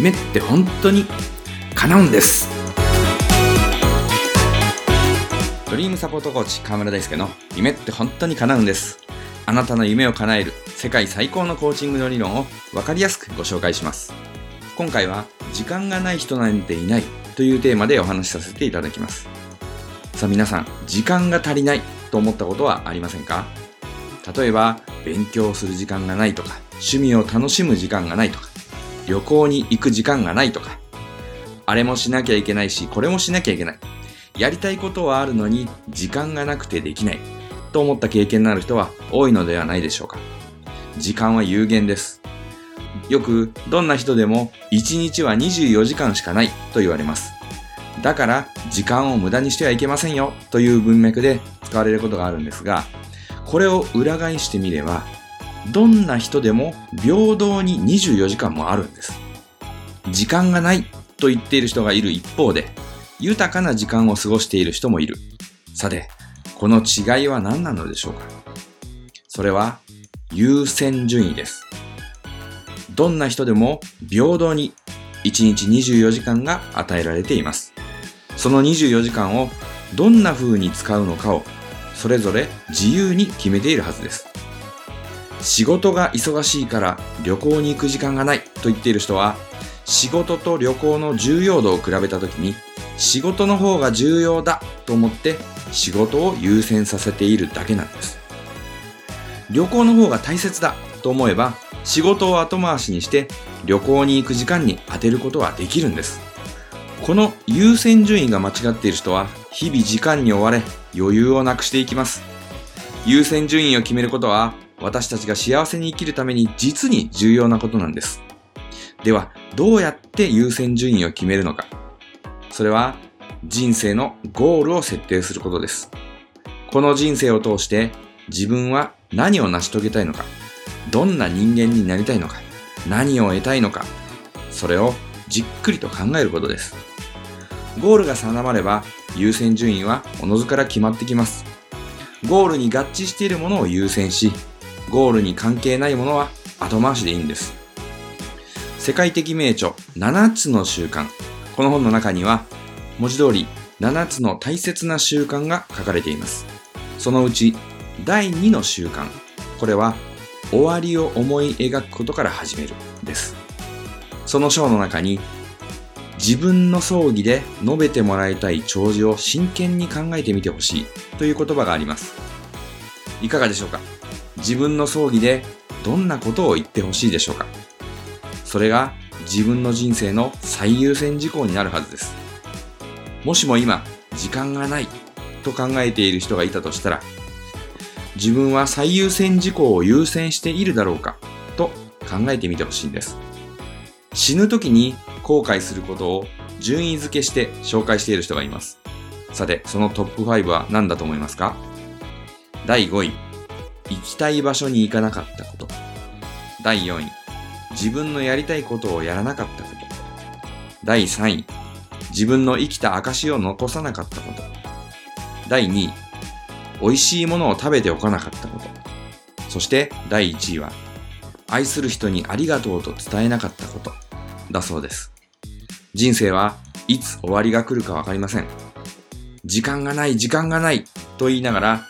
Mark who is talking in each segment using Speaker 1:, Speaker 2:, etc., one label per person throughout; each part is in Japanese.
Speaker 1: 夢って本当に叶うんです。ドリームサポートコーチ河村大輔の夢って本当に叶うんです。あなたの夢を叶える世界最高のコーチングの理論を分かりやすくご紹介します。今回は時間がない人なんていないというテーマでお話しさせていただきます。さあ皆さん時間が足りないと思ったことはありませんか？例えば勉強する時間がないとか趣味を楽しむ時間がないとか旅行に行く時間がないとか。あれもしなきゃいけないしこれもしなきゃいけない。やりたいことはあるのに時間がなくてできない。と思った経験のある人は多いのではないでしょうか。時間は有限です。よくどんな人でも1日は24時間しかないと言われます。だから時間を無駄にしてはいけませんよという文脈で使われることがあるんですがこれを裏返してみればどんな人でも平等に24時間もあるんです。時間がないと言っている人がいる一方で豊かな時間を過ごしている人もいる。さてこの違いは何なのでしょうか？それは優先順位です。どんな人でも平等に1日24時間が与えられています。その24時間をどんな風に使うのかをそれぞれ自由に決めているはずです。仕事が忙しいから旅行に行く時間がないと言っている人は仕事と旅行の重要度を比べた時に仕事の方が重要だと思って仕事を優先させているだけなんです。旅行の方が大切だと思えば仕事を後回しにして旅行に行く時間に当てることはできるんです。この優先順位が間違っている人は日々時間に追われ余裕をなくしていきます。優先順位を決めることは私たちが幸せに生きるために実に重要なことなんです。ではどうやって優先順位を決めるのか。それは人生のゴールを設定することです。この人生を通して自分は何を成し遂げたいのか。どんな人間になりたいのか。何を得たいのか。それをじっくりと考えることです。ゴールが定まれば優先順位はおのずから決まってきます。ゴールに合致しているものを優先しゴールに関係ないものは後回しでいいんです。世界的名著7つの習慣。この本の中には文字通り7つの大切な習慣が書かれています。そのうち第2の習慣。これは終わりを思い描くことから始める。です。その章の中に自分の葬儀で述べてもらいたい弔辞を真剣に考えてみてほしいという言葉があります。いかがでしょうか？自分の葬儀でどんなことを言ってほしいでしょうか。それが自分の人生の最優先事項になるはずです。もしも今時間がないと考えている人がいたとしたら自分は最優先事項を優先しているだろうかと考えてみてほしいんです。死ぬ時に後悔することを順位付けして紹介している人がいます。さてそのトップ5は何だと思いますか？第5位。行きたい場所に行かなかったこと第4位自分のやりたいことをやらなかったこと第3位自分の生きた証を残さなかったこと第2位美味しいものを食べておかなかったこと。そして第1位は、愛する人にありがとうと伝えなかったこと。だそうです。人生はいつ終わりが来るかわかりません。時間がない、時間がないと言いながら、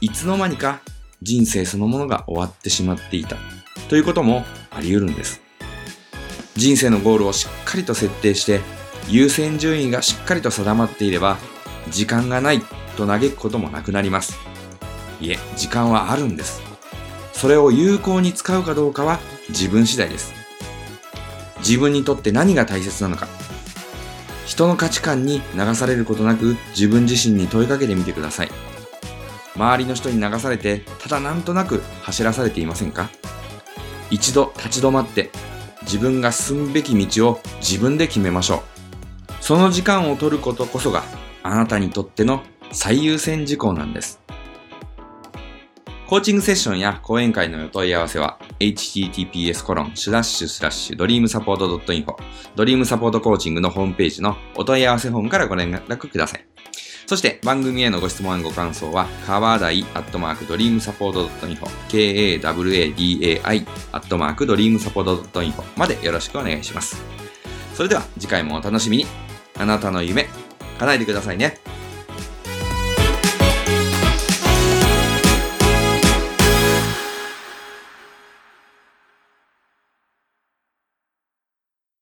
Speaker 1: いつの間にか人生そのものが終わってしまっていたということもあり得るんです。人生のゴールをしっかりと設定して、優先順位がしっかりと定まっていれば、時間がないと嘆くこともなくなります。いえ、時間はあるんです。それを有効に使うかどうかは自分次第です。自分にとって何が大切なのか。人の価値観に流されることなく自分自身に問いかけてみてください。周りの人に流されてただなんとなく走らされていませんか？一度立ち止まって自分が進むべき道を自分で決めましょう。その時間を取ることこそがあなたにとっての最優先事項なんです。コーチングセッションや講演会のお問い合わせは https コロンスラッシュスラッシュドリームサポート .info ドリームサポートコーチングのホームページのお問い合わせフォームからご連絡ください。そして番組へのご質問ご感想は、かわだいアットマークドリームサポート .info、kawadai アットマークドリームサポート .info までよろしくお願いします。それでは次回もお楽しみに。あなたの夢、叶えてくださいね。